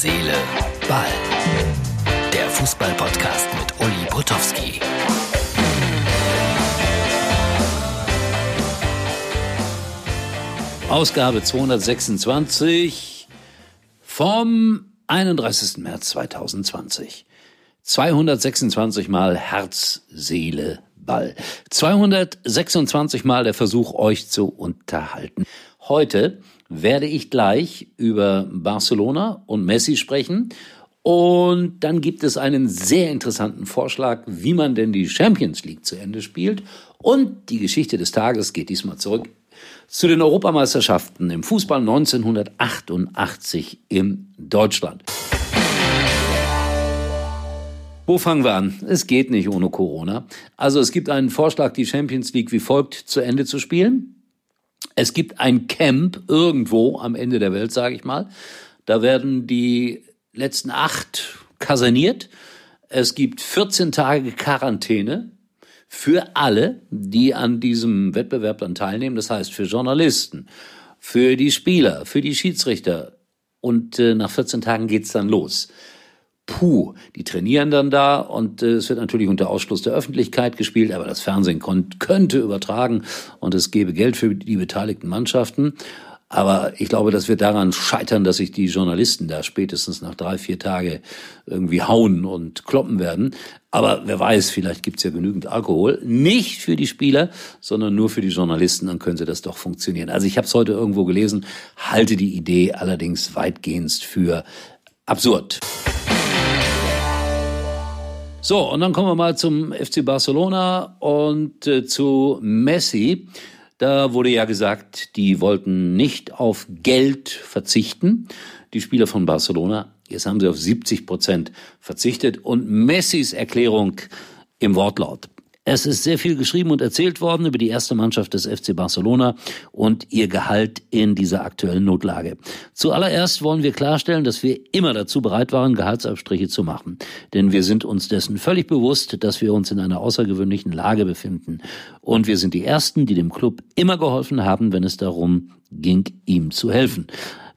Seele, Ball. Der Fußball-Podcast mit Uli Potowski. Ausgabe 226 vom 31. März 2020. 226 Mal Herz, Seele, Ball. 226 Mal der Versuch, euch zu unterhalten. Heute werde ich gleich über Barcelona und Messi sprechen. Und dann gibt es einen sehr interessanten Vorschlag, wie man denn die Champions League zu Ende spielt. Und die Geschichte des Tages geht diesmal zurück zu den Europameisterschaften im Fußball 1988 in Deutschland. Wo fangen wir an? Es geht nicht ohne Corona. Also es gibt einen Vorschlag, die Champions League wie folgt zu Ende zu spielen. Es gibt ein Camp irgendwo am Ende der Welt, sage ich mal. Da werden die letzten acht kaserniert. Es gibt 14 Tage Quarantäne für alle, die an diesem Wettbewerb dann teilnehmen. Das heißt für Journalisten, für die Spieler, für die Schiedsrichter. Und äh, nach 14 Tagen geht's dann los puh, die trainieren dann da und äh, es wird natürlich unter Ausschluss der Öffentlichkeit gespielt, aber das Fernsehen könnte übertragen und es gäbe Geld für die beteiligten Mannschaften. Aber ich glaube, das wird daran scheitern, dass sich die Journalisten da spätestens nach drei, vier Tage irgendwie hauen und kloppen werden. Aber wer weiß, vielleicht gibt's ja genügend Alkohol. Nicht für die Spieler, sondern nur für die Journalisten, dann könnte das doch funktionieren. Also ich habe es heute irgendwo gelesen, halte die Idee allerdings weitgehend für absurd. So, und dann kommen wir mal zum FC Barcelona und äh, zu Messi. Da wurde ja gesagt, die wollten nicht auf Geld verzichten, die Spieler von Barcelona. Jetzt haben sie auf 70 Prozent verzichtet und Messis Erklärung im Wortlaut. Es ist sehr viel geschrieben und erzählt worden über die erste Mannschaft des FC Barcelona und ihr Gehalt in dieser aktuellen Notlage. Zuallererst wollen wir klarstellen, dass wir immer dazu bereit waren, Gehaltsabstriche zu machen. Denn wir sind uns dessen völlig bewusst, dass wir uns in einer außergewöhnlichen Lage befinden. Und wir sind die Ersten, die dem Club immer geholfen haben, wenn es darum ging, ihm zu helfen.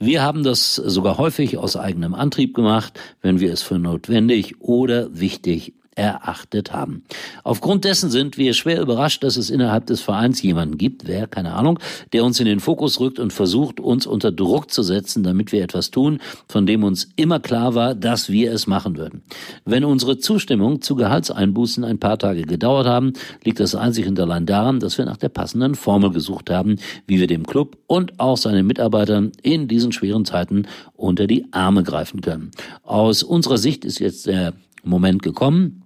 Wir haben das sogar häufig aus eigenem Antrieb gemacht, wenn wir es für notwendig oder wichtig erachtet haben. Aufgrund dessen sind wir schwer überrascht, dass es innerhalb des Vereins jemanden gibt, wer, keine Ahnung, der uns in den Fokus rückt und versucht, uns unter Druck zu setzen, damit wir etwas tun, von dem uns immer klar war, dass wir es machen würden. Wenn unsere Zustimmung zu Gehaltseinbußen ein paar Tage gedauert haben, liegt das einzig und allein daran, dass wir nach der passenden Formel gesucht haben, wie wir dem Club und auch seinen Mitarbeitern in diesen schweren Zeiten unter die Arme greifen können. Aus unserer Sicht ist jetzt der Moment gekommen,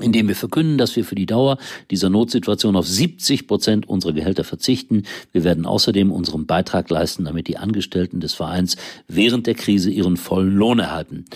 indem wir verkünden, dass wir für die Dauer dieser Notsituation auf 70 Prozent unserer Gehälter verzichten. Wir werden außerdem unseren Beitrag leisten, damit die Angestellten des Vereins während der Krise ihren vollen Lohn erhalten.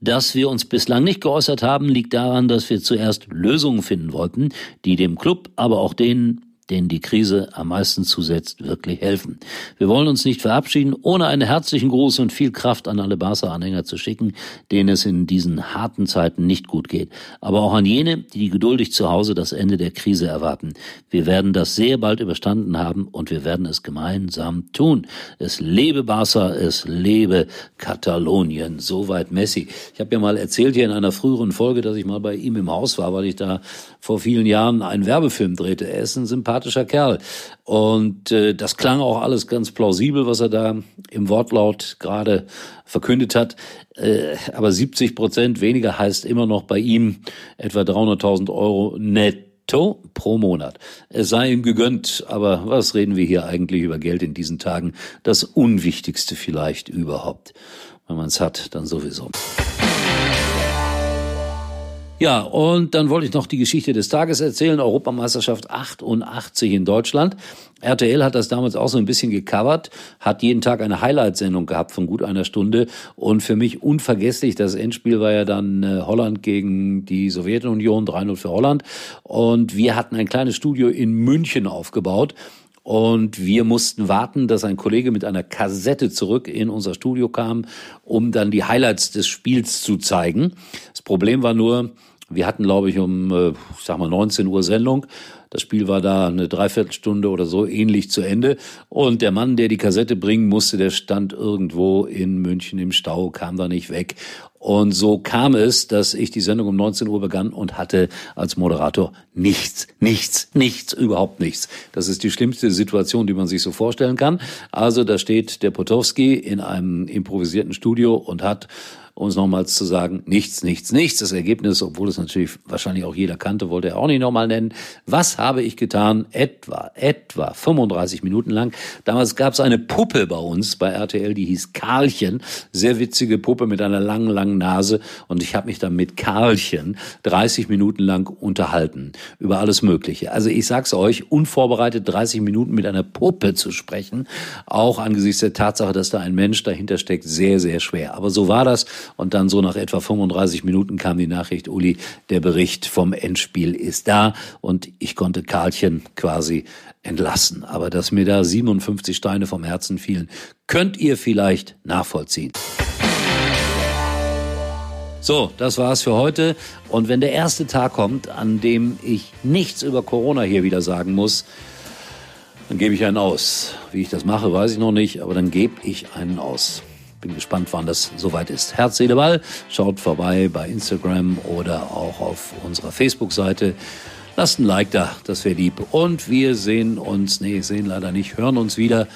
Dass wir uns bislang nicht geäußert haben, liegt daran, dass wir zuerst Lösungen finden wollten, die dem Club, aber auch denen denen die Krise am meisten zusetzt, wirklich helfen. Wir wollen uns nicht verabschieden, ohne einen herzlichen Gruß und viel Kraft an alle Barca-Anhänger zu schicken, denen es in diesen harten Zeiten nicht gut geht. Aber auch an jene, die geduldig zu Hause das Ende der Krise erwarten. Wir werden das sehr bald überstanden haben und wir werden es gemeinsam tun. Es lebe Barca, es lebe Katalonien. Soweit Messi. Ich habe ja mal erzählt hier in einer früheren Folge, dass ich mal bei ihm im Haus war, weil ich da vor vielen Jahren einen Werbefilm drehte. Er ist ein Sympath sympathischer Kerl. Und äh, das klang auch alles ganz plausibel, was er da im Wortlaut gerade verkündet hat. Äh, aber 70 Prozent weniger heißt immer noch bei ihm etwa 300.000 Euro netto pro Monat. Es sei ihm gegönnt, aber was reden wir hier eigentlich über Geld in diesen Tagen? Das Unwichtigste vielleicht überhaupt. Wenn man es hat, dann sowieso. Ja, und dann wollte ich noch die Geschichte des Tages erzählen. Europameisterschaft 88 in Deutschland. RTL hat das damals auch so ein bisschen gecovert, hat jeden Tag eine Highlight-Sendung gehabt von gut einer Stunde. Und für mich unvergesslich, das Endspiel war ja dann äh, Holland gegen die Sowjetunion, 3-0 für Holland. Und wir hatten ein kleines Studio in München aufgebaut. Und wir mussten warten, dass ein Kollege mit einer Kassette zurück in unser Studio kam, um dann die Highlights des Spiels zu zeigen. Das Problem war nur, wir hatten, glaube ich, um, äh, ich sag mal, 19 Uhr Sendung. Das Spiel war da eine Dreiviertelstunde oder so ähnlich zu Ende. Und der Mann, der die Kassette bringen musste, der stand irgendwo in München im Stau, kam da nicht weg. Und so kam es, dass ich die Sendung um 19 Uhr begann und hatte als Moderator nichts, nichts, nichts, überhaupt nichts. Das ist die schlimmste Situation, die man sich so vorstellen kann. Also da steht der Potowski in einem improvisierten Studio und hat um es nochmals zu sagen, nichts, nichts, nichts. Das Ergebnis, obwohl es natürlich wahrscheinlich auch jeder kannte, wollte er auch nicht nochmal nennen. Was habe ich getan? Etwa, etwa 35 Minuten lang. Damals gab es eine Puppe bei uns bei RTL, die hieß Karlchen. Sehr witzige Puppe mit einer langen, langen Nase. Und ich habe mich dann mit Karlchen 30 Minuten lang unterhalten über alles Mögliche. Also ich sag's euch, unvorbereitet 30 Minuten mit einer Puppe zu sprechen, auch angesichts der Tatsache, dass da ein Mensch dahinter steckt, sehr, sehr schwer. Aber so war das. Und dann so nach etwa 35 Minuten kam die Nachricht, Uli, der Bericht vom Endspiel ist da. Und ich konnte Karlchen quasi entlassen. Aber dass mir da 57 Steine vom Herzen fielen, könnt ihr vielleicht nachvollziehen. So, das war's für heute. Und wenn der erste Tag kommt, an dem ich nichts über Corona hier wieder sagen muss, dann gebe ich einen aus. Wie ich das mache, weiß ich noch nicht, aber dann gebe ich einen aus. Bin gespannt, wann das soweit ist. Herz, Seele, Ball. Schaut vorbei bei Instagram oder auch auf unserer Facebook-Seite. Lasst ein Like da, das wäre lieb. Und wir sehen uns, nee, sehen leider nicht, hören uns wieder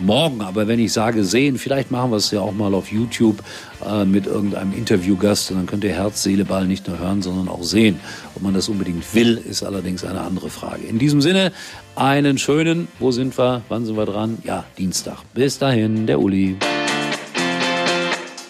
morgen. Aber wenn ich sage sehen, vielleicht machen wir es ja auch mal auf YouTube äh, mit irgendeinem Interviewgast. Und dann könnt ihr Herz, Seele, Ball nicht nur hören, sondern auch sehen. Ob man das unbedingt will, ist allerdings eine andere Frage. In diesem Sinne, einen schönen, wo sind wir, wann sind wir dran? Ja, Dienstag. Bis dahin, der Uli.